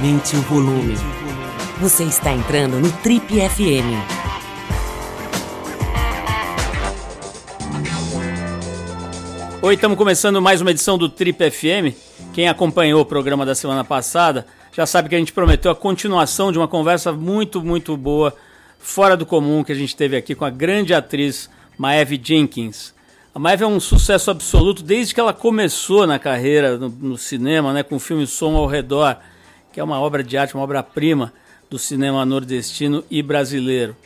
Aumente o volume. Você está entrando no Trip FM. Oi, estamos começando mais uma edição do Trip FM. Quem acompanhou o programa da semana passada já sabe que a gente prometeu a continuação de uma conversa muito, muito boa, fora do comum, que a gente teve aqui com a grande atriz Maeve Jenkins. A Maeve é um sucesso absoluto desde que ela começou na carreira no, no cinema, né, com o filme Som ao Redor, que é uma obra de arte, uma obra-prima do cinema nordestino e brasileiro.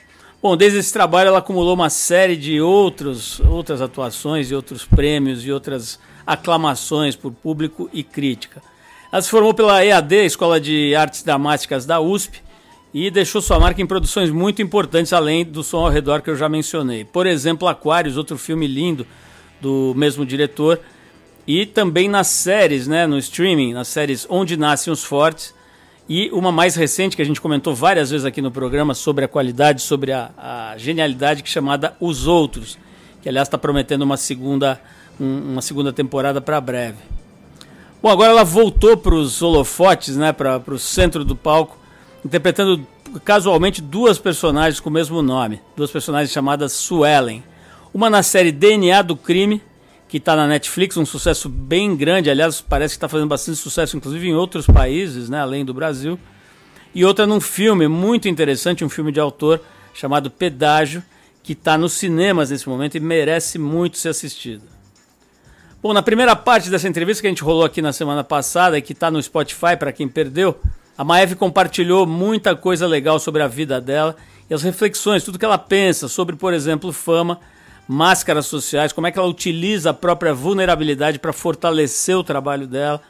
Bom, desde esse trabalho ela acumulou uma série de outros, outras atuações e outros prêmios e outras aclamações por público e crítica. Ela se formou pela EAD, Escola de Artes Dramáticas da USP, e deixou sua marca em produções muito importantes, além do som ao redor que eu já mencionei. Por exemplo, Aquários, outro filme lindo do mesmo diretor, e também nas séries, né, no streaming, nas séries Onde Nascem os Fortes, e uma mais recente que a gente comentou várias vezes aqui no programa sobre a qualidade, sobre a, a genialidade, que é chamada Os Outros, que aliás está prometendo uma segunda, um, uma segunda temporada para breve. Bom, agora ela voltou para os holofotes, né, para o centro do palco, interpretando casualmente duas personagens com o mesmo nome, duas personagens chamadas Suellen. Uma na série DNA do Crime, que está na Netflix, um sucesso bem grande, aliás, parece que está fazendo bastante sucesso, inclusive em outros países, né, além do Brasil. E outra num filme muito interessante, um filme de autor chamado Pedágio, que está nos cinemas nesse momento e merece muito ser assistido. Bom, na primeira parte dessa entrevista que a gente rolou aqui na semana passada e que está no Spotify para quem perdeu, a Maeve compartilhou muita coisa legal sobre a vida dela e as reflexões, tudo que ela pensa sobre, por exemplo, fama, máscaras sociais, como é que ela utiliza a própria vulnerabilidade para fortalecer o trabalho dela.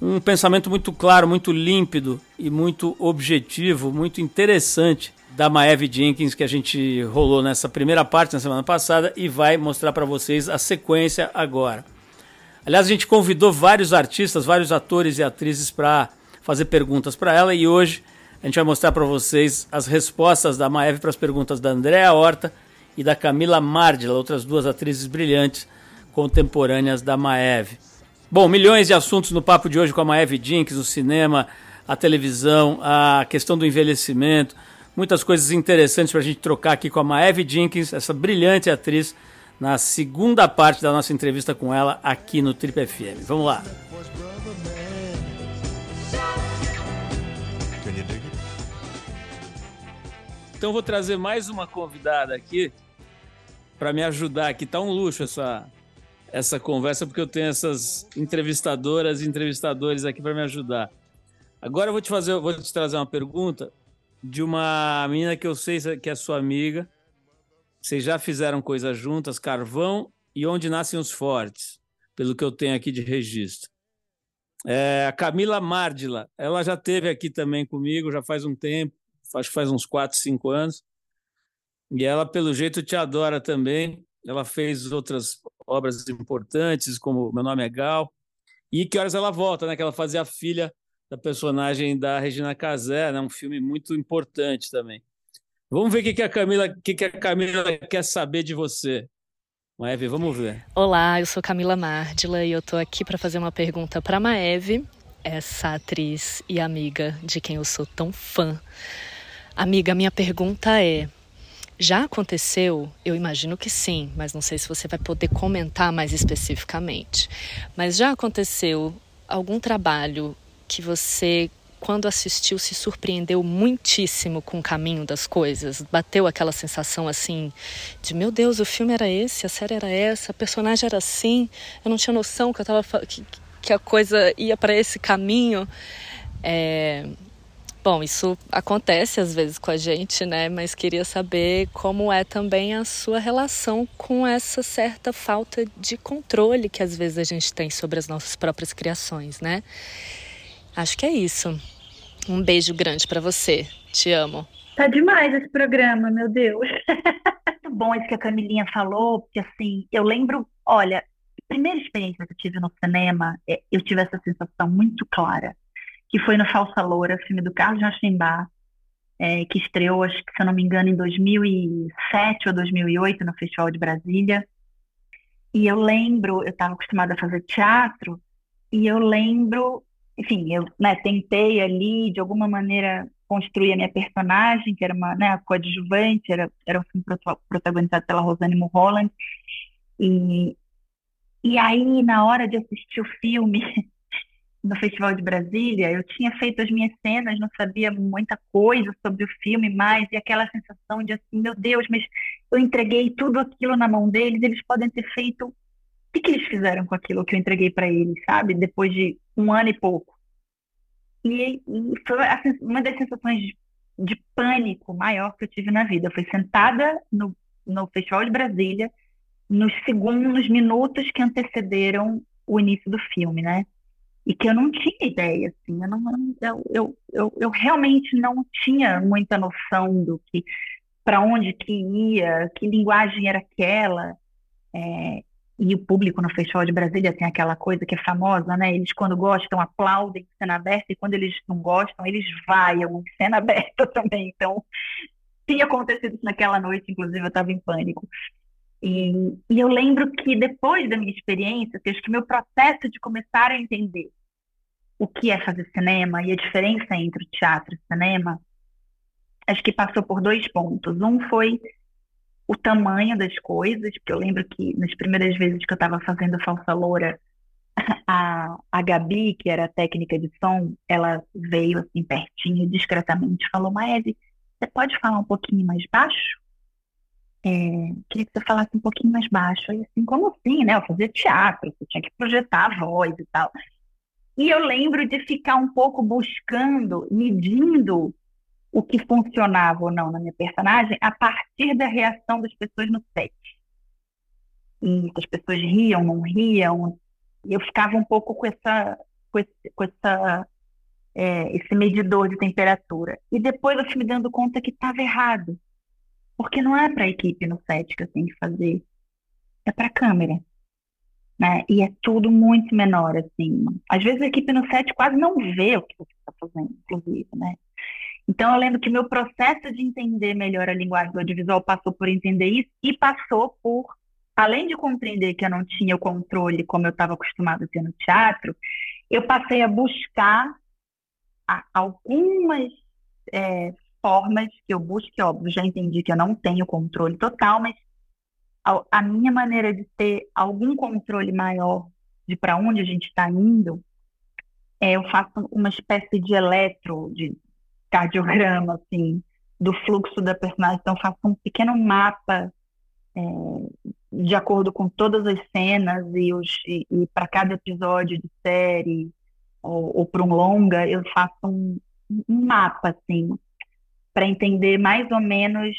Um pensamento muito claro, muito límpido e muito objetivo, muito interessante da Maeve Jenkins que a gente rolou nessa primeira parte na semana passada e vai mostrar para vocês a sequência agora. Aliás, a gente convidou vários artistas, vários atores e atrizes para fazer perguntas para ela e hoje a gente vai mostrar para vocês as respostas da Maeve para as perguntas da Andréa Horta e da Camila Mardila, outras duas atrizes brilhantes contemporâneas da Maeve. Bom, milhões de assuntos no papo de hoje com a Maeve Jenkins, o cinema, a televisão, a questão do envelhecimento, muitas coisas interessantes para a gente trocar aqui com a Maeve Jenkins, essa brilhante atriz, na segunda parte da nossa entrevista com ela aqui no Trip FM. Vamos lá. Então vou trazer mais uma convidada aqui para me ajudar aqui. Tá um luxo essa essa conversa porque eu tenho essas entrevistadoras e entrevistadores aqui para me ajudar. Agora eu vou te fazer, vou te trazer uma pergunta de uma menina que eu sei que é sua amiga. Vocês já fizeram coisas juntas, Carvão e Onde Nascem os Fortes, pelo que eu tenho aqui de registro. É, a Camila Mardila, ela já teve aqui também comigo, já faz um tempo acho que faz uns 4, 5 anos. E ela, pelo jeito, te adora também. Ela fez outras obras importantes, como Meu Nome é Gal. E Que Horas Ela Volta, né? Que ela fazia a filha da personagem da Regina Casé, né? Um filme muito importante também. Vamos ver o que, que a Camila, que, que a Camila quer saber de você. Maeve, vamos ver. Olá, eu sou Camila Mardila e eu estou aqui para fazer uma pergunta para Maeve, essa atriz e amiga de quem eu sou tão fã. Amiga, minha pergunta é: já aconteceu? Eu imagino que sim, mas não sei se você vai poder comentar mais especificamente. Mas já aconteceu algum trabalho que você, quando assistiu, se surpreendeu muitíssimo com o caminho das coisas? Bateu aquela sensação assim de: meu Deus, o filme era esse, a série era essa, a personagem era assim, eu não tinha noção que, eu tava, que, que a coisa ia para esse caminho. É, Bom, isso acontece às vezes com a gente, né? Mas queria saber como é também a sua relação com essa certa falta de controle que às vezes a gente tem sobre as nossas próprias criações, né? Acho que é isso. Um beijo grande para você. Te amo. Tá demais esse programa, meu Deus. Muito bom isso que a Camilinha falou, porque assim, eu lembro, olha, a primeira experiência que eu tive no cinema, é, eu tive essa sensação muito clara que foi no Falsa Loura, filme do Carlos Jachimbar, é, que estreou, acho que se eu não me engano, em 2007 ou 2008 no Festival de Brasília. E eu lembro, eu estava acostumada a fazer teatro, e eu lembro enfim, eu né, tentei ali, de alguma maneira, construir a minha personagem, que era uma né, coadjuvante, era, era um filme protagonizado pela Rosane Mulholland. E, e aí, na hora de assistir o filme, no Festival de Brasília, eu tinha feito as minhas cenas, não sabia muita coisa sobre o filme mais, e aquela sensação de assim, meu Deus, mas eu entreguei tudo aquilo na mão deles, eles podem ter feito. O que, que eles fizeram com aquilo que eu entreguei para eles, sabe? Depois de um ano e pouco. E, foi uma das sensações de, de, pânico maior que eu tive na vida. Eu fui sentada no, no Festival de Brasília, nos segundos, nos minutos que antecederam o início do filme, né? E que eu não tinha ideia, assim, eu, não, eu, eu, eu, realmente não tinha muita noção do que, para onde que ia, que linguagem era aquela. É, e o público no Festival de Brasília tem aquela coisa que é famosa, né? Eles, quando gostam, aplaudem em cena aberta, e quando eles não gostam, eles vaiam cena aberta também. Então, tinha acontecido isso naquela noite, inclusive eu estava em pânico. E, e, eu lembro que depois da minha experiência, que acho que meu processo de começar a entender o que é fazer cinema e a diferença entre teatro e cinema, acho que passou por dois pontos. Um foi o tamanho das coisas, porque eu lembro que nas primeiras vezes que eu estava fazendo Falsa Loura, a, a Gabi, que era técnica de som, ela veio assim pertinho, discretamente, falou, Maeve, você pode falar um pouquinho mais baixo? É, queria que você falasse um pouquinho mais baixo. E assim, como assim, né? Eu fazia teatro, você tinha que projetar a voz e tal. E eu lembro de ficar um pouco buscando, medindo o que funcionava ou não na minha personagem a partir da reação das pessoas no set. E as pessoas riam, não riam. E eu ficava um pouco com essa, com esse, com essa, é, esse medidor de temperatura. E depois eu fui me dando conta que estava errado. Porque não é para a equipe no set que eu tenho que fazer. É para a câmera. Né? E é tudo muito menor, assim. Às vezes a equipe no set quase não vê o que você está fazendo, inclusive, né? Então, eu lembro que meu processo de entender melhor a linguagem do audiovisual passou por entender isso e passou por, além de compreender que eu não tinha o controle como eu estava acostumado a ter no teatro, eu passei a buscar algumas é, formas que eu busco, que óbvio, já entendi que eu não tenho controle total, mas a, a minha maneira de ter algum controle maior de para onde a gente está indo, é, eu faço uma espécie de eletro, de cardiograma, assim, do fluxo da personagem. Então, faço um pequeno mapa é, de acordo com todas as cenas e, os, e, e para cada episódio de série ou, ou para um longa, eu faço um, um mapa, assim, para entender mais ou menos.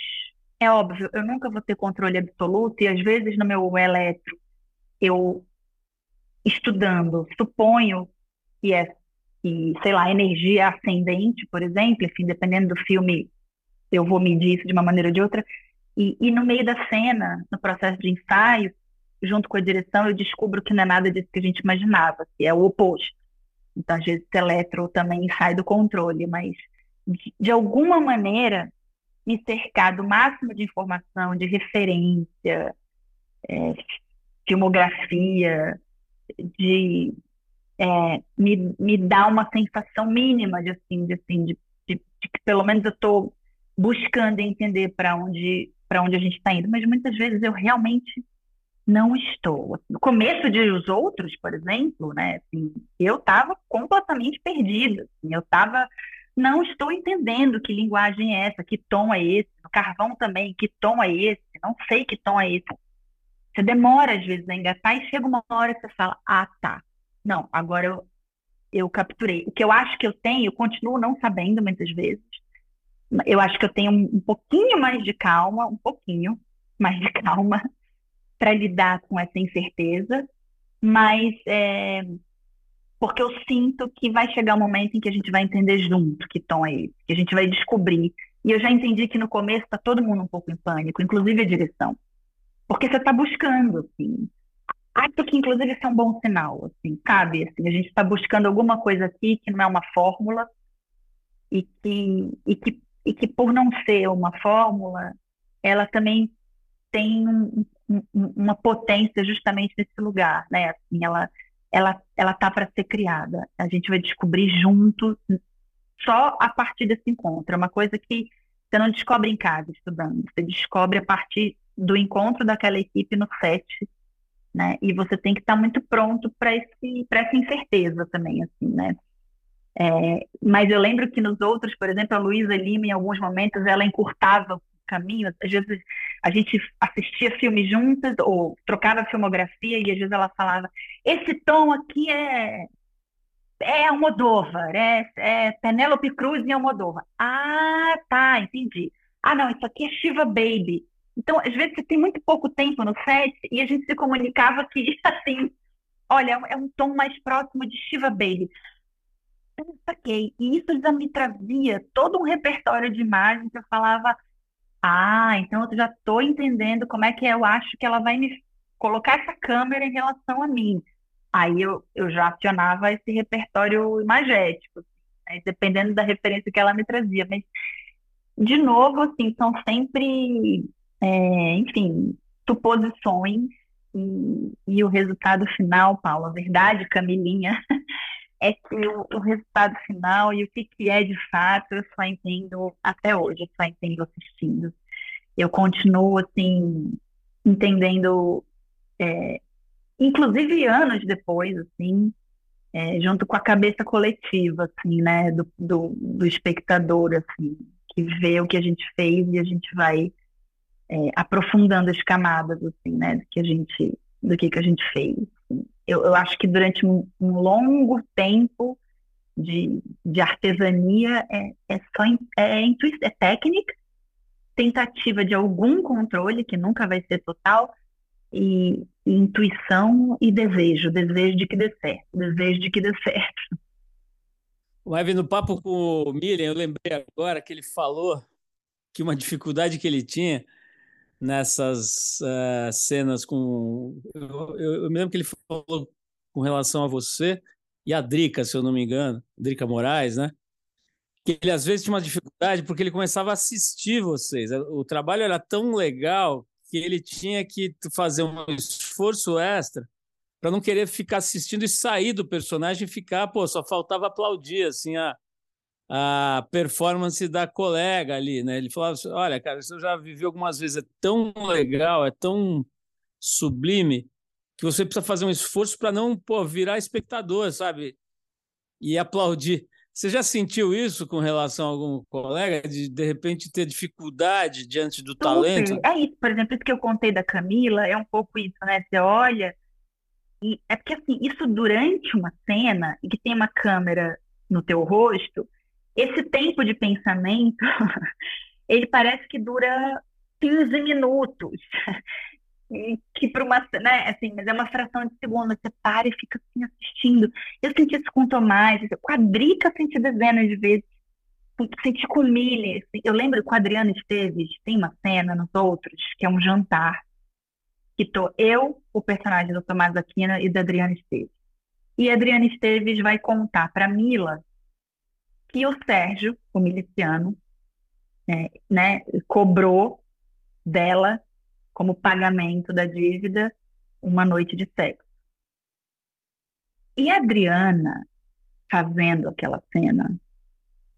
É óbvio, eu nunca vou ter controle absoluto e às vezes no meu eletro eu estudando suponho que é e, sei lá, energia ascendente, por exemplo, enfim, dependendo do filme, eu vou medir isso de uma maneira ou de outra. E, e no meio da cena, no processo de ensaio, junto com a direção, eu descubro que não é nada disso que a gente imaginava, que é o oposto. Então, às vezes, o eletro também sai do controle, mas de, de alguma maneira me cercar do máximo de informação, de referência, é, filmografia, de é, me, me dá uma sensação mínima de assim, de, assim, de, de, de que pelo menos eu estou buscando entender para onde para onde a gente está indo, mas muitas vezes eu realmente não estou. No começo de Os Outros, por exemplo, né, assim, eu estava completamente perdida. Assim, eu estava, não estou entendendo que linguagem é essa, que tom é esse. No Carvão também, que tom é esse? Não sei que tom é esse. Você demora às vezes a engatar e chega uma hora que você fala, ah, tá, não, agora eu, eu capturei. O que eu acho que eu tenho, eu continuo não sabendo muitas vezes. Eu acho que eu tenho um, um pouquinho mais de calma, um pouquinho mais de calma para lidar com essa incerteza, mas é, porque eu sinto que vai chegar um momento em que a gente vai entender junto que tom é esse, que a gente vai descobrir. E eu já entendi que no começo está todo mundo um pouco em pânico, inclusive a direção. Porque você está buscando, assim. Acho que, inclusive, isso é um bom sinal, assim, sabe? Assim, a gente está buscando alguma coisa aqui que não é uma fórmula e que, e que, e que por não ser uma fórmula, ela também tem um, um, uma potência justamente nesse lugar, né? Assim, ela, ela ela tá para ser criada. A gente vai descobrir junto só a partir desse encontro. É uma coisa que você não descobre em casa estudando, você descobre a partir do encontro daquela equipe no set, né? E você tem que estar tá muito pronto para esse para essa incerteza também, assim, né? É, mas eu lembro que nos outros, por exemplo, a Luísa Lima, em alguns momentos, ela encurtava o caminho. Às vezes a gente assistia filmes juntas ou trocava filmografia e às vezes ela falava: esse tom aqui é é Almodóvar, é, é Penélope Cruz em Almodóvar. Ah, tá, entendi. Ah, não, isso aqui é Shiva Baby. Então, às vezes você tem muito pouco tempo no set e a gente se comunicava que, assim, olha, é um tom mais próximo de Shiva Baby. Eu saquei. E isso já me trazia todo um repertório de imagens que eu falava, ah, então eu já estou entendendo como é que eu acho que ela vai me colocar essa câmera em relação a mim. Aí eu, eu já acionava esse repertório imagético, né, dependendo da referência que ela me trazia. Mas, de novo, assim, são sempre, é, enfim, suposições e, e o resultado final, Paulo, a verdade, Camilinha, é que o, o, resultado final e o que, que é de fato, eu só entendo até hoje, eu só entendo assistindo. Eu continuo, assim, entendendo é, inclusive anos depois, assim, é, junto com a cabeça coletiva, assim, né, do, do, do, espectador, assim, que vê o que a gente fez e a gente vai é, aprofundando as camadas, assim, né, do que a gente, do que, que a gente fez. Eu, eu acho que durante um, um longo tempo de, de artesania é, é só é, é técnica, tentativa de algum controle, que nunca vai ser total, e, intuição e desejo, desejo de que dê certo, desejo de que dê certo. O Evan, no papo com o Miriam, eu lembrei agora que ele falou que uma dificuldade que ele tinha nessas uh, cenas com. Eu, eu, eu, me lembro que ele falou com relação a você e a Drica, se eu não me engano, Drica Moraes, né? Que ele às vezes tinha uma dificuldade porque ele começava a assistir vocês. O trabalho era tão legal que ele tinha que fazer um esforço extra para não querer ficar assistindo e sair do personagem e ficar, pô, só faltava aplaudir assim a, a performance da colega ali, né? Ele falava assim, olha, cara, isso eu já vivi algumas vezes, é tão legal, é tão sublime que você precisa fazer um esforço para não pô, virar espectador, sabe? E aplaudir. Você já sentiu isso com relação a algum colega, de de repente ter dificuldade diante do talento? É isso, por exemplo, isso que eu contei da Camila, é um pouco isso, né? Você olha, e é porque assim, isso durante uma cena, e que tem uma câmera no teu rosto, esse tempo de pensamento, ele parece que dura 15 minutos que para uma, né, assim, mas é uma fração de segundo, você para e fica assim assistindo. Eu senti isso com Tomás, com a Drica senti dezenas de vezes, senti com o Miller. Assim, eu lembro com o Adriano Esteves, tem uma cena nos outros, que é um jantar, que tô eu, o personagem do Tomás Aquina e da Adriana Esteves. E a Adriana Esteves vai contar para Mila que o Sérgio, o miliciano, é, né, cobrou dela como pagamento da dívida uma noite de sexo. E a Adriana fazendo aquela cena,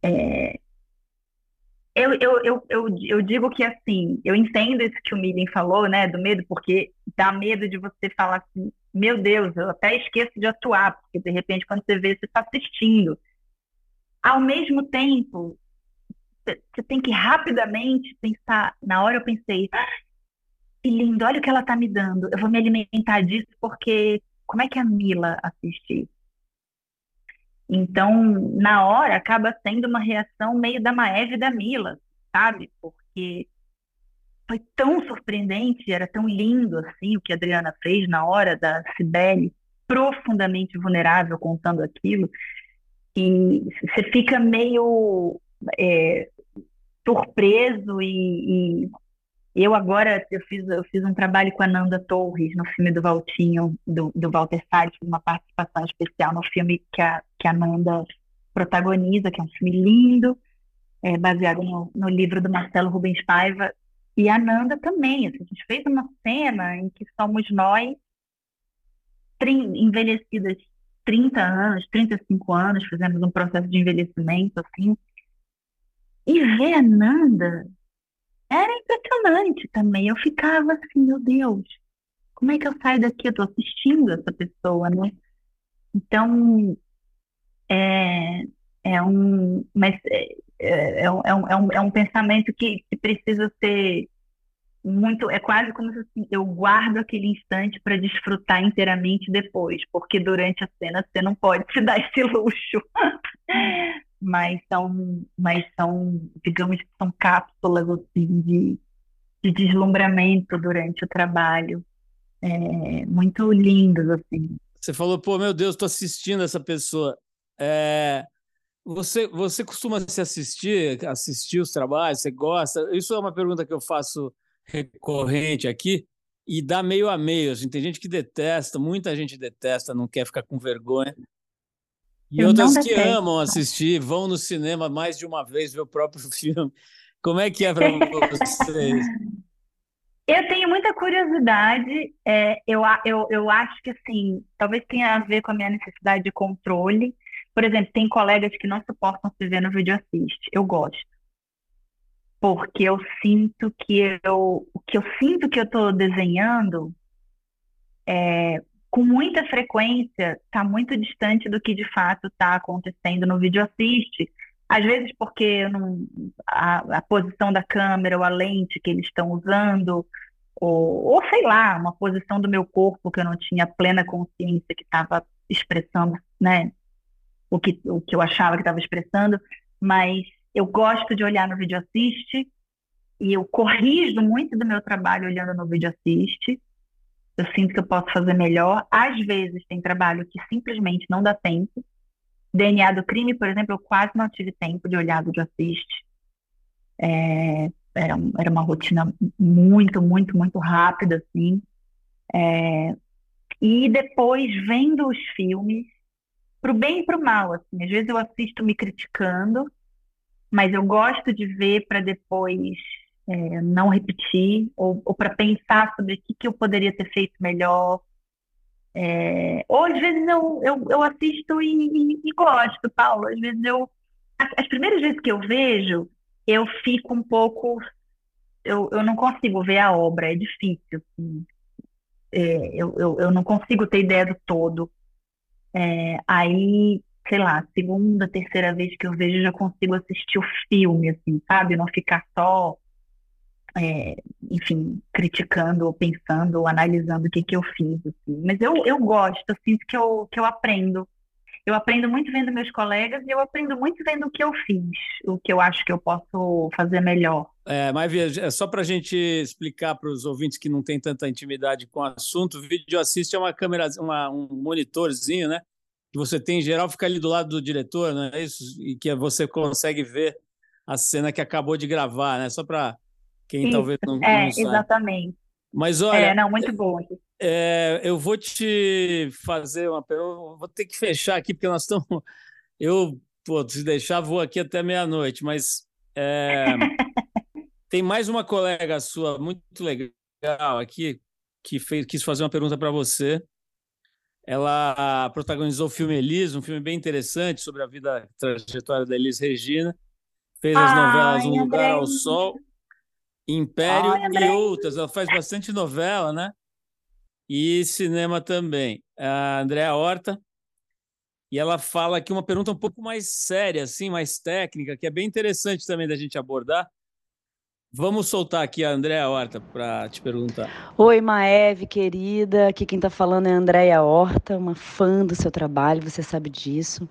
é, eu, eu, eu, eu, eu digo que assim, eu entendo isso que o Miriam falou, né, do medo, porque dá medo de você falar assim, meu Deus, eu até esqueço de atuar, porque de repente quando você vê, você está assistindo. Ao mesmo tempo, você tem que rapidamente pensar, na hora eu pensei, que lindo, olha o que ela tá me dando. Eu vou me alimentar disso porque como é que a Mila assiste? Então, na hora, acaba sendo uma reação meio da Maeve e da Mila, sabe? Porque foi tão surpreendente, era tão lindo assim o que a Adriana fez na hora da Cibele, profundamente vulnerável contando aquilo, que você fica meio é, surpreso e, e eu agora eu fiz, eu fiz um trabalho com a Nanda Torres no filme do Valtinho, do, do Walter Salles, uma participação especial no filme que a, que a Nanda protagoniza, que é um filme lindo, é, baseado no, no livro do Marcelo Rubens Paiva. E a Nanda também, assim, a gente fez uma cena em que somos nós envelhecidas 30 anos, 35 anos, fizemos um processo de envelhecimento, assim. E ver a Nanda era impressionante também. Eu ficava assim, meu Deus, como é que eu saio daqui? Eu tô assistindo essa pessoa, né? Então, é, é um, mas é, é, é, um, é, um, é um pensamento que, que precisa ser muito, é quase como se assim, eu guardo aquele instante para desfrutar inteiramente depois, porque durante a cena você não pode se dar esse luxo. mas são, mas são, digamos que são cápsulas assim de, de deslumbramento durante o trabalho, é, muito lindos assim. Você falou, pô, meu Deus, estou assistindo essa pessoa. É, você, você costuma se assistir, assistir os trabalhos? Você gosta? Isso é uma pergunta que eu faço recorrente aqui e dá meio a meio. Assim, tem gente que detesta, muita gente detesta, não quer ficar com vergonha. E eu outras que amam assistir, vão no cinema mais de uma vez ver o próprio filme. Como é que é para vocês? Eu tenho muita curiosidade. É, eu, eu, eu acho que assim, talvez tenha a ver com a minha necessidade de controle. Por exemplo, tem colegas que não suportam se ver no vídeo assiste. Eu gosto porque eu sinto que eu, o que eu sinto que eu estou desenhando é, com muita frequência está muito distante do que de fato está acontecendo no vídeo assiste. Às vezes porque não, a, a, posição da câmera ou a lente que eles estão usando, ou, ou sei lá, uma posição do meu corpo que eu não tinha plena consciência que estava expressando, né? O que, o que eu achava que estava expressando, mas eu gosto de olhar no vídeo assiste e eu corrijo muito do meu trabalho olhando no vídeo assiste. Eu sinto que eu posso fazer melhor. Às vezes tem trabalho que simplesmente não dá tempo. DNA do crime, por exemplo, eu quase não tive tempo de olhar vídeo assiste. É, era, era uma rotina muito, muito, muito rápida, assim. É, e depois, vendo os filmes, pro bem e pro mal, assim. Às vezes eu assisto me criticando, mas eu gosto de ver para depois é, não repetir ou, ou para pensar sobre o que, que eu poderia ter feito melhor. É, ou às vezes eu, eu, eu assisto e, e, e, gosto, Paulo. Às vezes eu. As, as, primeiras vezes que eu vejo, eu fico um pouco. Eu, eu não consigo ver a obra, é difícil. Assim. É, eu, eu, eu não consigo ter ideia do todo. É, aí sei lá, segunda, terceira vez que eu vejo, já consigo assistir o filme, assim, sabe? Não ficar só, é, enfim, criticando ou pensando ou analisando o que, que eu fiz, assim. Mas eu, eu gosto, eu sinto que eu, que eu aprendo. Eu aprendo muito vendo meus colegas e eu aprendo muito vendo o que eu fiz, o que eu acho que eu posso fazer melhor. É, Maivia, é só para a gente explicar para os ouvintes que não têm tanta intimidade com o assunto, o vídeo assiste é uma câmera, uma, um monitorzinho, né? Que você tem em geral fica ali do lado do diretor, não é isso? E que você consegue ver a cena que acabou de gravar, né? Só para quem isso, talvez não, é, não saiba. Exatamente. Mas olha, é, não, muito bom. É, eu vou te fazer uma pergunta, vou ter que fechar aqui porque nós estamos, eu, pô, se deixar vou aqui até meia-noite, mas é, tem mais uma colega sua muito legal aqui que fez, quis fazer uma pergunta para você. Ela protagonizou o filme Elis, um filme bem interessante sobre a vida, a trajetória da Elis Regina. Fez as novelas Um Lugar ao Sol, Império Ai, e outras. Ela faz bastante novela, né? E cinema também. A Andréa Horta. E ela fala aqui uma pergunta um pouco mais séria, assim, mais técnica, que é bem interessante também da gente abordar Vamos soltar aqui a Andréa Horta para te perguntar. Oi, Maeve, querida. Aqui quem está falando é a Andréa Horta, uma fã do seu trabalho, você sabe disso.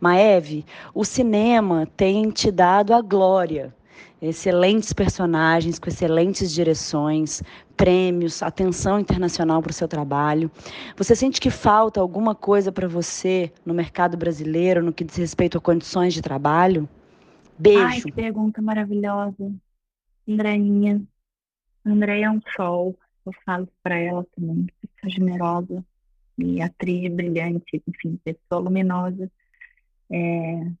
Maeve, o cinema tem te dado a glória. Excelentes personagens, com excelentes direções, prêmios, atenção internacional para o seu trabalho. Você sente que falta alguma coisa para você no mercado brasileiro no que diz respeito a condições de trabalho? Beijo. Ai, que pergunta maravilhosa. Andréinha, Andréia é um sol, eu falo para ela também, pessoa generosa e atriz brilhante, enfim, pessoa luminosa. É,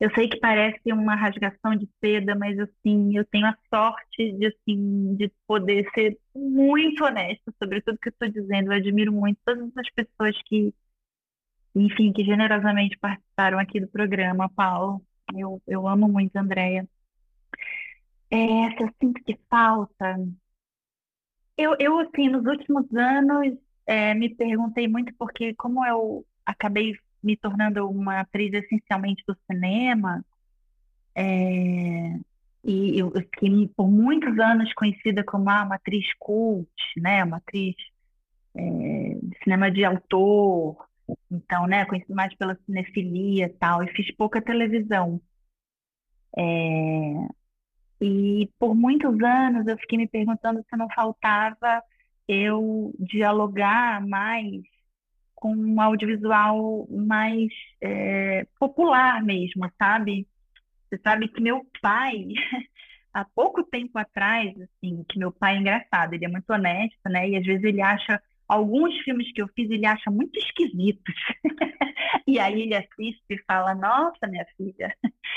Eu sei que parece uma rasgação de seda, mas assim, eu tenho a sorte de assim, de poder ser muito honesta sobre tudo que eu estou dizendo. Eu admiro muito todas as pessoas que, enfim, que generosamente participaram aqui do programa, Paulo. Eu, eu amo muito a Andrea. É, se eu sinto que falta. Eu, eu, assim, nos últimos anos, é, me perguntei muito porque, como eu acabei me tornando uma atriz essencialmente do cinema, é, e eu, eu fiquei por muitos anos conhecida como ah, uma atriz cult, né, uma atriz é, de cinema de autor, então, né, conhecida mais pela cinefilia e tal, e fiz pouca televisão. É, e por muitos anos eu fiquei me perguntando se não faltava eu dialogar mais com um audiovisual mais é, popular mesmo, sabe? Você sabe que meu pai, há pouco tempo atrás, assim, que meu pai é engraçado, ele é muito honesto, né? E às vezes ele acha alguns filmes que eu fiz, ele acha muito esquisitos. e aí ele assiste e fala, nossa, minha filha.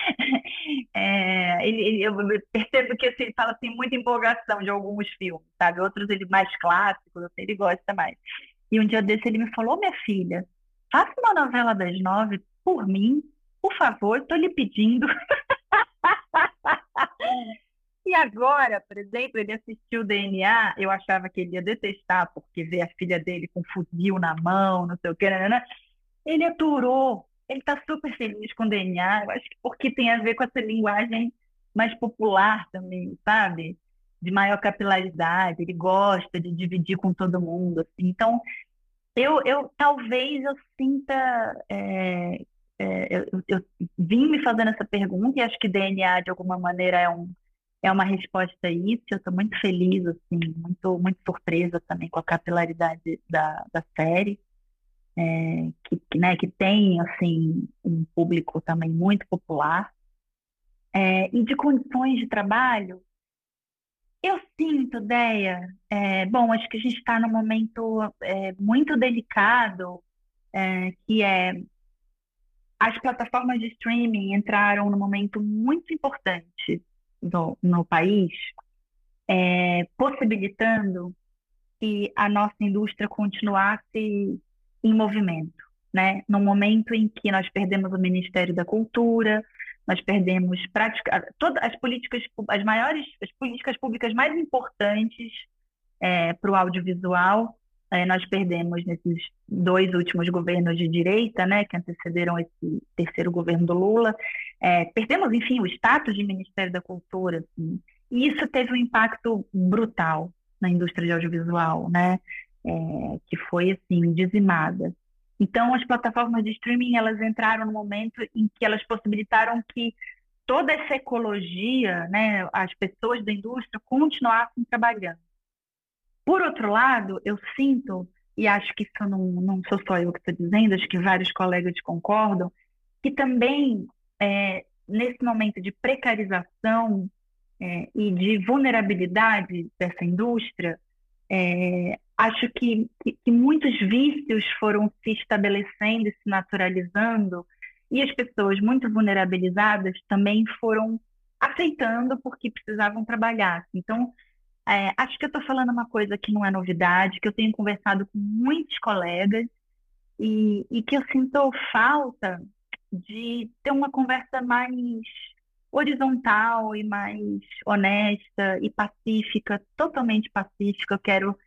é, ele, ele, eu percebo que assim, ele fala assim, muita empolgação de alguns filmes, sabe? Outros ele mais clássicos, assim, ele gosta mais. E um dia desse ele me falou, minha filha, faça uma novela das nove por mim, por favor, estou lhe pedindo. e agora, por exemplo, ele assistiu o DNA, eu achava que ele ia detestar, porque ver a filha dele com um fuzil na mão, não sei o que, ele aturou, ele está super feliz com o DNA, eu acho que porque tem a ver com essa linguagem mais popular também, sabe? de maior capilaridade, ele gosta de dividir com todo mundo, assim. Então, eu, eu talvez eu sinta, é, é, eu, eu, vim me fazendo essa pergunta e acho que DNA de alguma maneira é um é uma resposta a isso. Eu estou muito feliz, assim, muito muito surpresa também com a capilaridade da, da série, é, que, né, que tem assim um público também muito popular. É, e de condições de trabalho, eu sinto, Deia, é, bom, acho que a gente está num momento é, muito delicado, é, que é as plataformas de streaming entraram num momento muito importante do, no país, é, possibilitando que a nossa indústria continuasse em movimento, né? No momento em que nós perdemos o Ministério da Cultura, nós perdemos prática, todas as políticas, as maiores, as políticas públicas mais importantes é, para o audiovisual, é, nós perdemos nesses dois últimos governos de direita, né, que antecederam esse terceiro governo do Lula, é, perdemos, enfim, o status de Ministério da Cultura, assim, e isso teve um impacto brutal na indústria de audiovisual, né, é, que foi, assim, dizimada. Então, as plataformas de streaming elas entraram no momento em que elas possibilitaram que toda essa ecologia, né, as pessoas da indústria continuassem trabalhando. Por outro lado, eu sinto, e acho que isso não, não sou só eu que estou dizendo, acho que vários colegas concordam, que também é, nesse momento de precarização é, e de vulnerabilidade dessa indústria, é, acho que, que, que, muitos vícios foram se estabelecendo e se naturalizando, e as pessoas muito vulnerabilizadas também foram aceitando porque precisavam trabalhar. Então, é, acho que eu estou falando uma coisa que não é novidade, que eu tenho conversado com muitos colegas e, e que eu sinto falta de ter uma conversa mais horizontal e mais honesta e pacífica, totalmente pacífica. Eu quero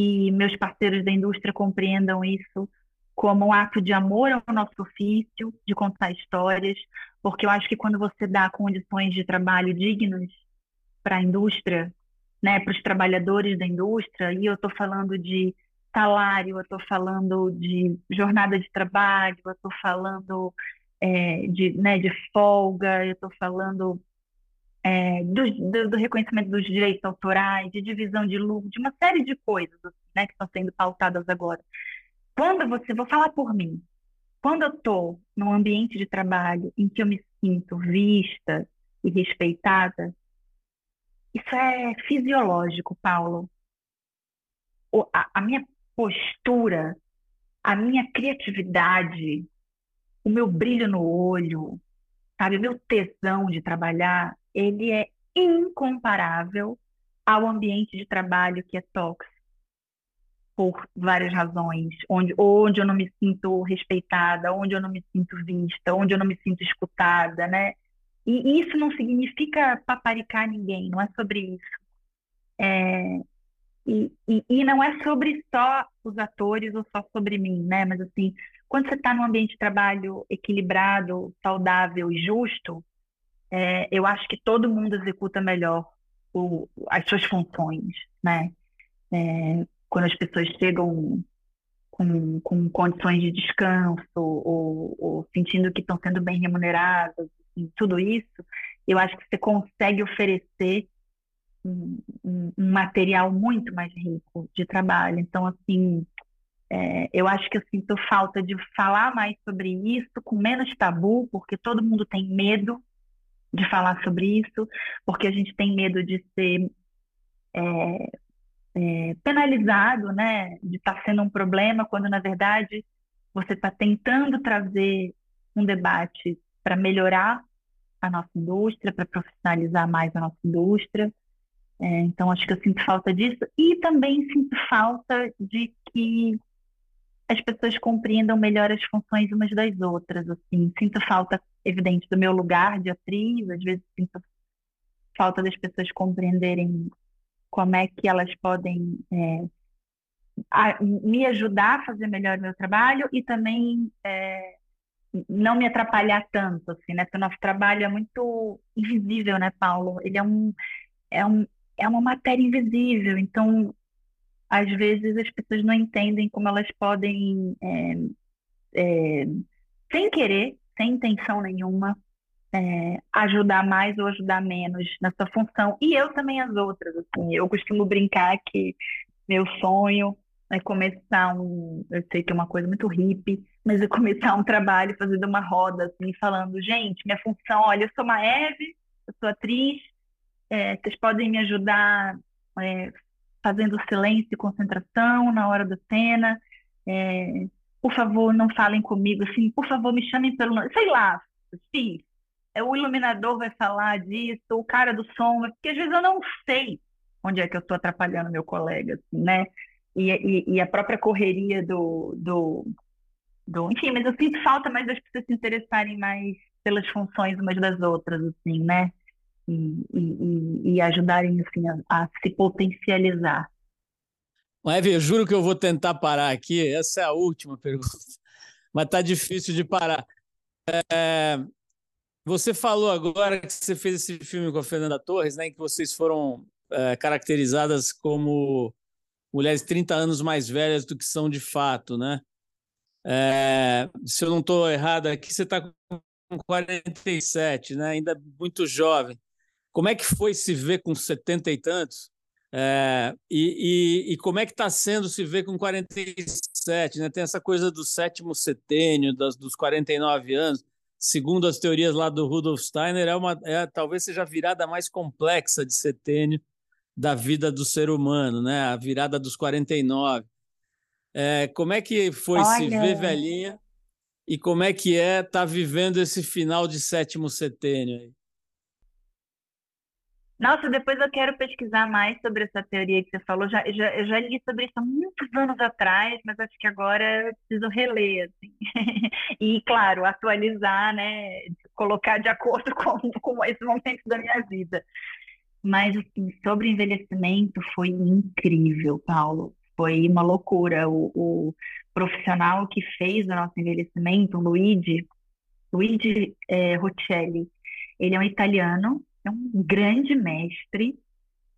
que meus parceiros da indústria compreendam isso como um ato de amor ao nosso ofício, de contar histórias, porque eu acho que quando você dá condições de trabalho dignas para a indústria, né, para os trabalhadores da indústria, e eu estou falando de salário, eu estou falando de jornada de trabalho, eu estou falando é, de, né, de folga, eu estou falando é, do, do, do, reconhecimento dos direitos autorais, de divisão de lucro, de uma série de coisas né, que estão sendo pautadas agora. Quando você, vou falar por mim, quando eu estou num ambiente de trabalho em que eu me sinto vista e respeitada, isso é fisiológico, Paulo. O, a, a minha postura, a minha criatividade, o meu brilho no olho, sabe, o meu tesão de trabalhar, ele é incomparável ao ambiente de trabalho que é tóxico por várias razões, onde, onde eu não me sinto respeitada, onde eu não me sinto vista, onde eu não me sinto escutada, né? E isso não significa paparicar ninguém, não é sobre isso. É, e, e, e, não é sobre só os atores ou só sobre mim, né? Mas assim, quando você está num ambiente de trabalho equilibrado, saudável e justo, é, eu acho que todo mundo executa melhor o, as suas funções, né? É, quando as pessoas chegam com, com condições de descanso ou, ou sentindo que estão sendo bem remuneradas, assim, tudo isso, eu acho que você consegue oferecer um, um, um material muito mais rico de trabalho. Então, assim, é, eu acho que eu sinto falta de falar mais sobre isso, com menos tabu, porque todo mundo tem medo de falar sobre isso, porque a gente tem medo de ser é, é, penalizado, né, de estar tá sendo um problema, quando na verdade você está tentando trazer um debate para melhorar a nossa indústria, para profissionalizar mais a nossa indústria. É, então, acho que eu sinto falta disso. E também sinto falta de que as pessoas compreendam melhor as funções umas das outras. Assim. Sinto falta, evidente, do meu lugar de atriz, às vezes sinto falta das pessoas compreenderem como é que elas podem é, a, me ajudar a fazer melhor o meu trabalho e também é, não me atrapalhar tanto, assim, né? Porque o nosso trabalho é muito invisível, né, Paulo? Ele é um, é um, é uma matéria invisível, então às vezes as pessoas não entendem como elas podem, é, é, sem querer, sem intenção nenhuma, é, ajudar mais ou ajudar menos nessa função. E eu também as outras. Assim, eu costumo brincar que meu sonho é começar um, eu sei que é uma coisa muito hippie, mas é começar um trabalho fazendo uma roda, assim, falando, gente, minha função, olha, eu sou uma Eve, eu sou atriz, é, vocês podem me ajudar é, fazendo silêncio e concentração na hora da cena. É, por favor, não falem comigo assim, por favor, me chamem pelo nome. Sei lá, sim, é, o iluminador vai falar disso, o cara do som, porque às vezes eu não sei onde é que eu estou atrapalhando meu colega, assim, né? E, e, e, a própria correria do, do, do. Enfim, mas eu sinto falta mais das pessoas se interessarem mais pelas funções umas das outras, assim, né? E, e, e ajudarem assim, a, a, se potencializar. Mas, eu juro que eu vou tentar parar aqui. Essa é a última pergunta, mas tá difícil de parar. É, você falou agora que você fez esse filme com a Fernanda Torres, né, em que vocês foram é, caracterizadas como mulheres 30 anos mais velhas do que são de fato, né? É, se eu não estou errado aqui, você está com 47, né? Ainda muito jovem. Como é que foi se ver com 70 e tantos? É, e, e, e, como é que está sendo se ver com 47? Né? Tem essa coisa do sétimo setênio, das, dos 49 anos. Segundo as teorias lá do Rudolf Steiner, é uma, é, talvez seja a virada mais complexa de setênio da vida do ser humano, né? a virada dos 49. É, como é que foi Olha... se ver velhinha e como é que é estar tá vivendo esse final de sétimo setênio aí? Nossa, depois eu quero pesquisar mais sobre essa teoria que você falou. Já, já, eu já li sobre isso há muitos anos atrás, mas acho que agora eu preciso reler. Assim. e, claro, atualizar, né? Colocar de acordo com, com esse momento da minha vida. Mas, assim, sobre envelhecimento, foi incrível, Paulo. Foi uma loucura. O, o profissional que fez o nosso envelhecimento, o Luigi, Luigi é, Rocelli, ele é um italiano é um grande mestre.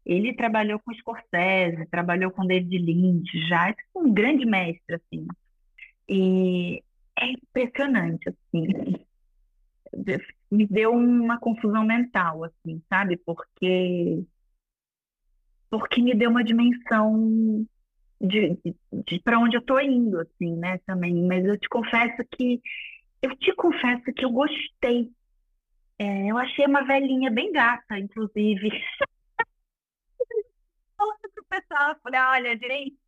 Ele trabalhou com Scorsese, trabalhou com David Lynch, já é um grande mestre, assim. E é impressionante, assim. Me deu uma confusão mental, assim, sabe? Porque porque me deu uma dimensão de, de, de para onde eu estou indo, assim, né, também. Mas eu te confesso que eu te confesso que eu gostei é, eu achei uma velhinha bem gata, inclusive. Falando pro pessoal, falei, olha, direito.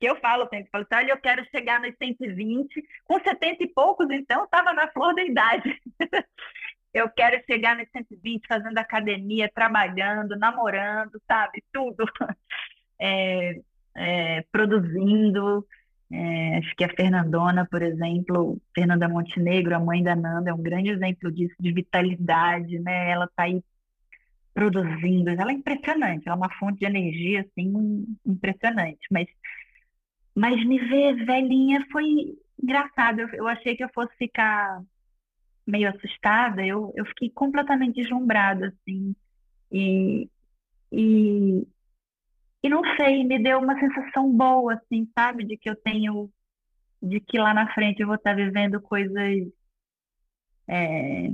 Que eu falo sempre, falo, olha, eu quero chegar nos 120, com 70 e poucos, então, estava na flor da idade. eu quero chegar nos 120 fazendo academia, trabalhando, namorando, sabe? Tudo. É, é, produzindo. É, acho que a Fernandona, por exemplo, Fernanda Montenegro, a mãe da Nanda, é um grande exemplo disso, de vitalidade, né? Ela está aí produzindo, ela é impressionante, ela é uma fonte de energia, assim, impressionante, mas, mas me ver velhinha foi engraçado, eu, eu achei que eu fosse ficar meio assustada, eu, eu fiquei completamente deslumbrada, assim, e, e, e não sei, me deu uma sensação boa, assim, sabe? De que eu tenho, de que lá na frente eu vou estar vivendo coisas é,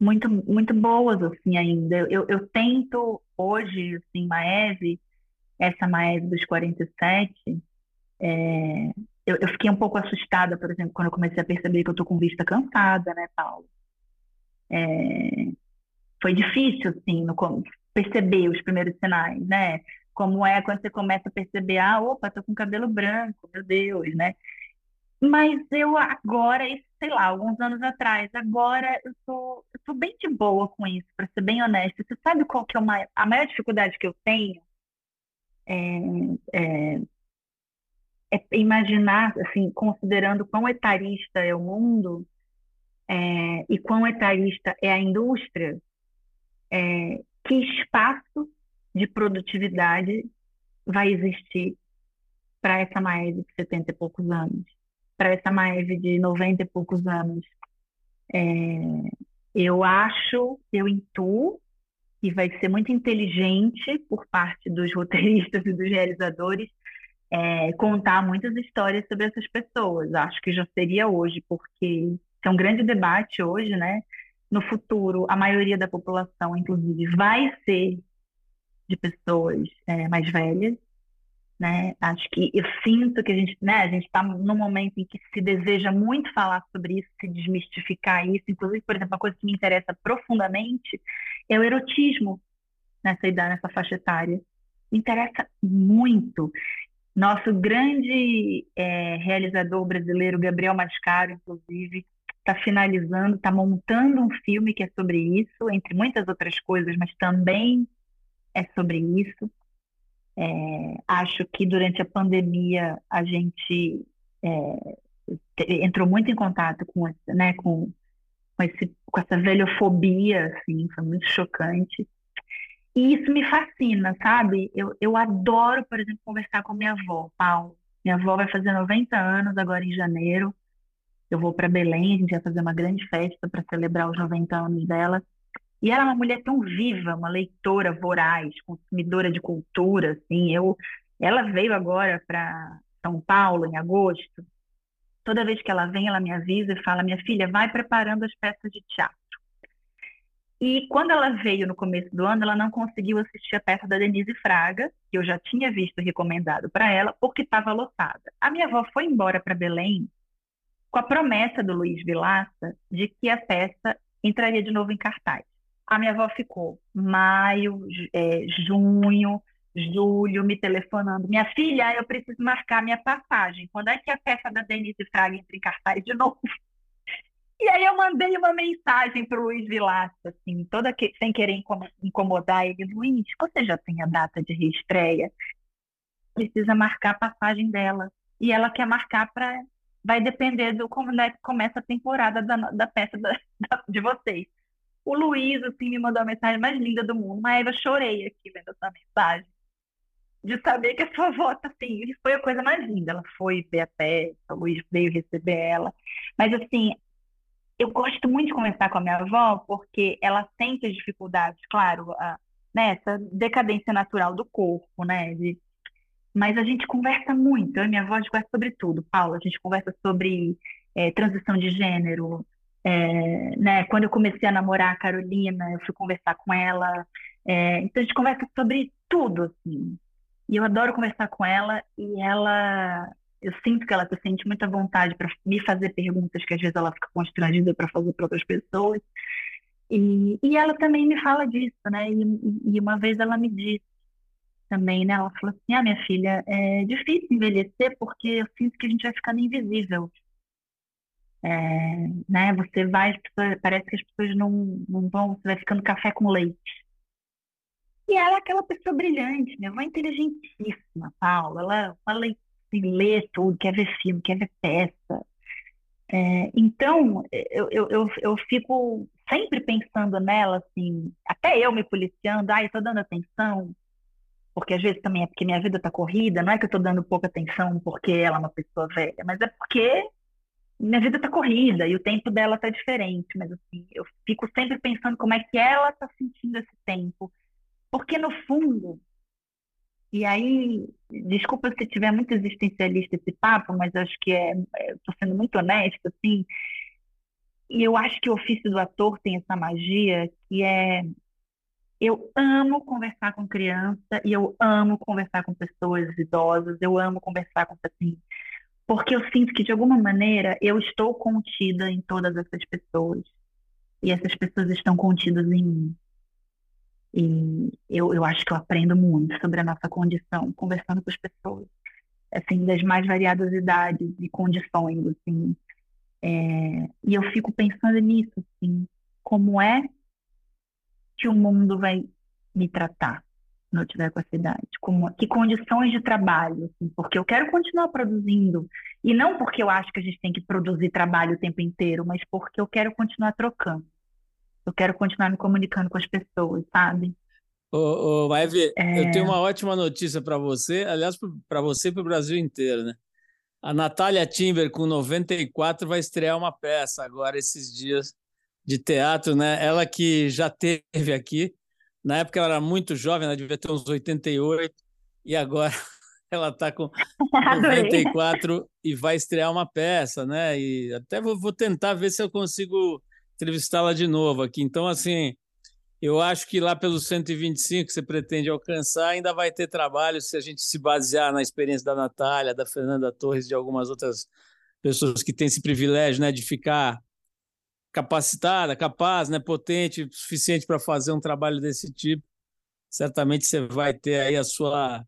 muito, muito boas, assim, ainda. Eu, eu tento hoje, assim, Maeve, essa Maeve dos 47, é, eu, eu fiquei um pouco assustada, por exemplo, quando eu comecei a perceber que eu tô com vista cansada, né, Paulo? É, foi difícil, assim, no, perceber os primeiros sinais, né? Como é quando você começa a perceber, ah, opa, tô com cabelo branco, meu Deus, né? Mas eu agora, sei lá, alguns anos atrás, agora eu tô, eu tô bem de boa com isso, para ser bem honesta. Você sabe qual que é uma, a maior dificuldade que eu tenho? É, é, é imaginar, assim, considerando quão etarista é o mundo é, e quão etarista é a indústria, é, que espaço de produtividade vai existir para essa Maeve de 70 e poucos anos, para essa Maeve de 90 e poucos anos. É, eu acho, eu intuo, e vai ser muito inteligente por parte dos roteiristas e dos realizadores é, contar muitas histórias sobre essas pessoas. Acho que já seria hoje, porque é um grande debate hoje, né? No futuro, a maioria da população, inclusive, vai ser de pessoas é, mais velhas, né? Acho que eu sinto que a gente, né, a gente está num momento em que se deseja muito falar sobre isso, se desmistificar isso. Inclusive, por exemplo, uma coisa que me interessa profundamente é o erotismo nessa idade, nessa faixa etária. Me interessa muito. Nosso grande é, realizador brasileiro, Gabriel Mascaro, inclusive, está finalizando, está montando um filme que é sobre isso, entre muitas outras coisas, mas também é sobre isso. É, acho que durante a pandemia a gente é, entrou muito em contato com, né, com, com, esse, com essa velhofobia, assim, foi muito chocante. E isso me fascina, sabe? Eu, eu adoro, por exemplo, conversar com minha avó, Paulo. Minha avó vai fazer 90 anos agora em janeiro. Eu vou para Belém, a gente vai fazer uma grande festa para celebrar os 90 anos dela. E ela é uma mulher tão viva, uma leitora voraz, consumidora de cultura, assim. Eu, ela veio agora para São Paulo em agosto. Toda vez que ela vem, ela me avisa e fala: "Minha filha, vai preparando as peças de teatro". E quando ela veio no começo do ano, ela não conseguiu assistir a peça da Denise Fraga, que eu já tinha visto recomendado para ela, porque estava lotada. A minha avó foi embora para Belém com a promessa do Luiz Vilaça de que a peça entraria de novo em cartaz. A minha avó ficou maio, é, junho, julho, me telefonando. Minha filha, eu preciso marcar minha passagem. Quando é que a peça da Denise Fraga entra em cartaz de novo? E aí eu mandei uma mensagem para o Luiz Vilaça, assim, toda que, sem querer incomodar ele. Luiz, você já tem a data de reestreia? Precisa marcar a passagem dela. E ela quer marcar para vai depender do como né, começa a temporada da, da peça da, da, de vocês. O Luiz, assim, me mandou a mensagem mais linda do mundo. Mas eu chorei aqui vendo essa mensagem. De saber que a sua avó tá assim, foi a coisa mais linda. Ela foi ver a peça, o Luiz veio receber ela. Mas, assim, eu gosto muito de conversar com a minha avó, porque ela sente as dificuldades, claro, a, né, essa decadência natural do corpo, né? De mas a gente conversa muito, e minha a gente conversa sobre tudo, Paula, a gente conversa sobre é, transição de gênero, é, né, quando eu comecei a namorar a Carolina, eu fui conversar com ela, é, então a gente conversa sobre tudo, assim, e eu adoro conversar com ela, e ela, eu sinto que ela se sente muita vontade para me fazer perguntas que às vezes ela fica constrangida para fazer para outras pessoas, e, e ela também me fala disso, né, e, e uma vez ela me disse, também, né? Ela falou assim: ah, minha filha, é difícil envelhecer porque eu sinto que a gente vai ficando invisível. É, né? Você vai, parece que as pessoas não, não vão, você vai ficando café com leite. E ela é aquela pessoa brilhante, minha avó é inteligentíssima, Paula. Ela, ela lê, lê tudo, quer ver filme, quer ver peça. É, então, eu, eu, eu, eu fico sempre pensando nela, assim, até eu me policiando, ai, eu tô dando atenção, porque às vezes também é porque minha vida tá corrida, não é que eu tô dando pouca atenção porque ela é uma pessoa velha, mas é porque minha vida tá corrida e o tempo dela tá diferente, mas assim, eu fico sempre pensando como é que ela tá sentindo esse tempo. Porque no fundo, e aí, desculpa se tiver muito existencialista esse papo, mas acho que é, estou sendo muito honesta, assim, e eu acho que o ofício do ator tem essa magia que é eu amo conversar com criança e eu amo conversar com pessoas idosas, eu amo conversar com assim, porque eu sinto que de alguma maneira eu estou contida em todas essas pessoas e essas pessoas estão contidas em mim. E eu, eu acho que eu aprendo muito sobre a nossa condição conversando com as pessoas, assim, das mais variadas idades e condições, assim. É, e eu fico pensando nisso, assim, como é que o mundo vai me tratar quando eu estiver com essa idade? Como, que condições de trabalho? Assim, porque eu quero continuar produzindo. E não porque eu acho que a gente tem que produzir trabalho o tempo inteiro, mas porque eu quero continuar trocando. Eu quero continuar me comunicando com as pessoas, sabe? Ô, ô é... eu tenho uma ótima notícia para você, aliás, para você e para o Brasil inteiro, né? A Natália Timber, com 94, vai estrear uma peça agora, esses dias de teatro, né? Ela que já teve aqui, na época ela era muito jovem, ela devia ter uns 88, e agora ela está com 94 e vai estrear uma peça, né? E até vou, vou tentar ver se eu consigo entrevistá-la de novo aqui. Então, assim, eu acho que lá pelos 125 que você pretende alcançar, ainda vai ter trabalho se a gente se basear na experiência da Natália, da Fernanda Torres, de algumas outras pessoas que têm esse privilégio né, de ficar capacitada, capaz, né, potente, suficiente para fazer um trabalho desse tipo. Certamente você vai ter aí a sua,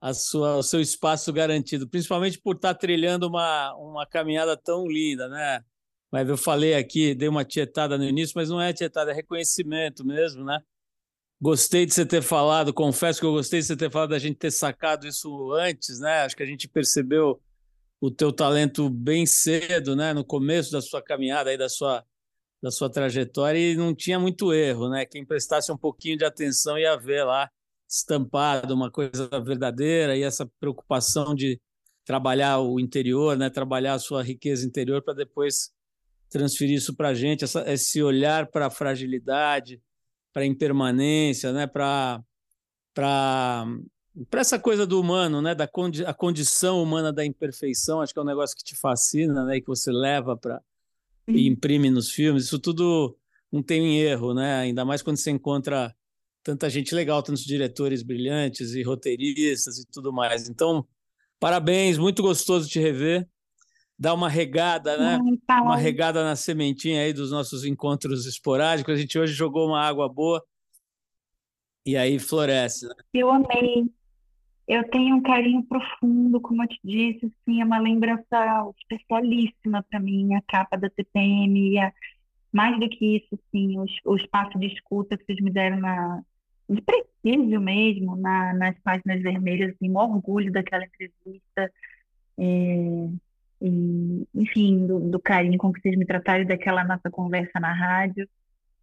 a sua, o seu espaço garantido, principalmente por estar tá trilhando uma, uma caminhada tão linda, né? Mas eu falei aqui, dei uma tietada no início, mas não é tietada, é reconhecimento mesmo, né? Gostei de você ter falado, confesso que eu gostei de você ter falado da gente ter sacado isso antes, né? Acho que a gente percebeu o teu talento bem cedo, né? No começo da sua caminhada aí, da sua, da sua trajetória e não tinha muito erro, né? Quem prestasse um pouquinho de atenção ia ver lá estampado uma coisa verdadeira e essa preocupação de trabalhar o interior, né? Trabalhar a sua riqueza interior para depois transferir isso para a gente, essa, esse olhar para a fragilidade, para a impermanência, né? para para essa coisa do humano, né, da condi a condição humana da imperfeição, acho que é um negócio que te fascina, né, e que você leva para e imprime nos filmes. Isso tudo não tem erro, né? Ainda mais quando você encontra tanta gente legal, tantos diretores brilhantes e roteiristas e tudo mais. Então, parabéns, muito gostoso te rever dar uma regada, né? Tá uma regada na sementinha aí dos nossos encontros esporádicos. A gente hoje jogou uma água boa e aí floresce. Né? Eu amei. Eu tenho um carinho profundo, como eu te disse, assim, é uma lembrança especialíssima para mim, a capa da TPM, a, mais do que isso, assim, o, o espaço de escuta que vocês me deram na, de prestígio mesmo, na, nas páginas vermelhas, assim, um orgulho daquela entrevista. É, e, enfim, do, do, carinho com que vocês me trataram daquela nossa conversa na rádio.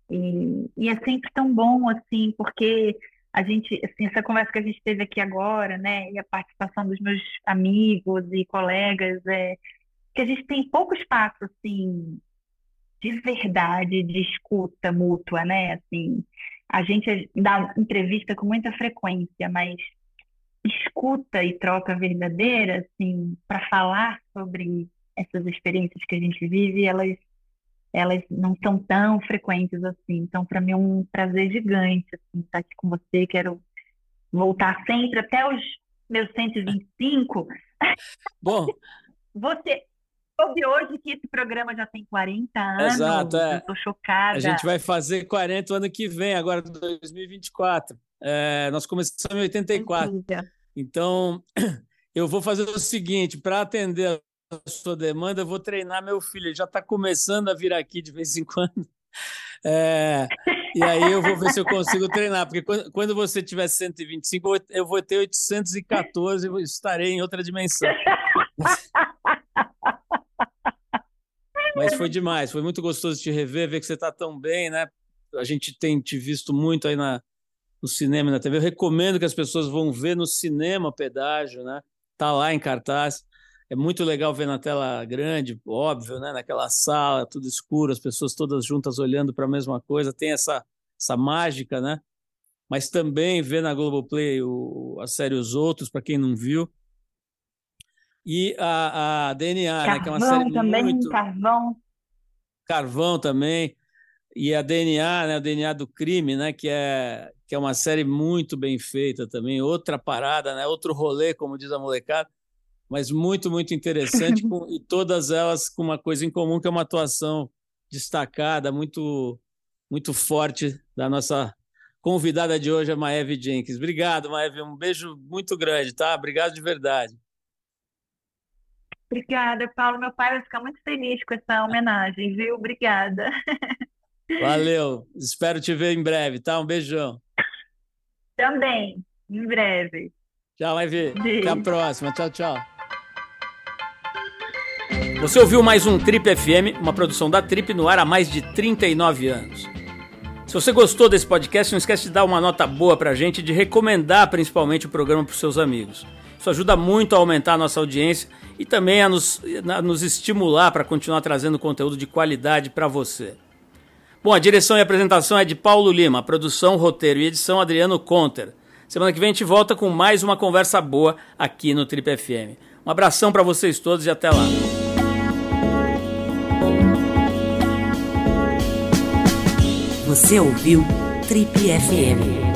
E, e, é sempre tão bom, assim, porque a gente, assim, essa conversa que a gente teve aqui agora, né, e a participação dos meus amigos e colegas, é que a gente tem pouco espaço, assim, de verdade, de escuta mútua, né, assim, a gente dá entrevista com muita frequência, mas escuta e troca verdadeira, assim, para falar sobre essas experiências que a gente vive, elas elas não são tão frequentes assim. Então, para mim é um prazer gigante assim, estar aqui com você. Quero voltar sempre até os meus 125. Bom, você soube hoje que esse programa já tem 40 anos. Exato, é. Estou chocada. A gente vai fazer 40 ano que vem, agora 2024. É, nós começamos em 84. Então, eu vou fazer o seguinte: para atender sua demanda, eu vou treinar meu filho. Ele já está começando a vir aqui de vez em quando. É, e aí eu vou ver se eu consigo treinar, porque quando, você tiver 125, eu vou ter 814 e estarei em outra dimensão. Mas foi demais, foi muito gostoso te rever, ver que você está tão bem, né? A gente tem te visto muito aí na, no cinema e na TV. Eu recomendo que as pessoas vão ver no cinema Pedágio, né? Tá lá em cartaz. É muito legal ver na tela grande, óbvio, né? Naquela sala, tudo escuro, as pessoas todas juntas olhando para a mesma coisa. Tem essa, essa mágica, né? Mas também ver na Globoplay o, a série Os Outros, para quem não viu. E a, a DNA, Carvão né? Que é uma série também, muito... Carvão. Carvão também. E a DNA, né? O DNA do crime, né? Que é, que é uma série muito bem feita também. Outra parada, né? Outro rolê, como diz a molecada mas muito, muito interessante, com, e todas elas com uma coisa em comum, que é uma atuação destacada, muito, muito forte da nossa convidada de hoje, a Maeve Jenkins. Obrigado, Maeve, um beijo muito grande, tá? Obrigado de verdade. Obrigada, Paulo. Meu pai vai ficar muito feliz com essa homenagem, viu? Obrigada. Valeu. Espero te ver em breve, tá? Um beijão. Também, em breve. Tchau, Maeve. Até a próxima. Tchau, tchau. Você ouviu mais um Trip FM, uma produção da Trip no ar há mais de 39 anos. Se você gostou desse podcast, não esquece de dar uma nota boa pra gente e de recomendar principalmente o programa para os seus amigos. Isso ajuda muito a aumentar a nossa audiência e também a nos, a nos estimular para continuar trazendo conteúdo de qualidade para você. Bom, a direção e apresentação é de Paulo Lima, produção, roteiro e edição Adriano Conter. Semana que vem a gente volta com mais uma conversa boa aqui no Trip FM. Um abração para vocês todos e até lá. Você ouviu Trip FM.